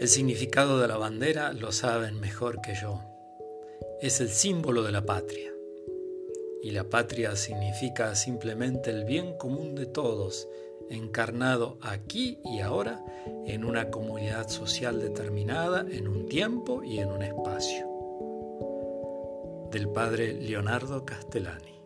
El significado de la bandera lo saben mejor que yo. Es el símbolo de la patria. Y la patria significa simplemente el bien común de todos, encarnado aquí y ahora en una comunidad social determinada, en un tiempo y en un espacio. Del padre Leonardo Castellani.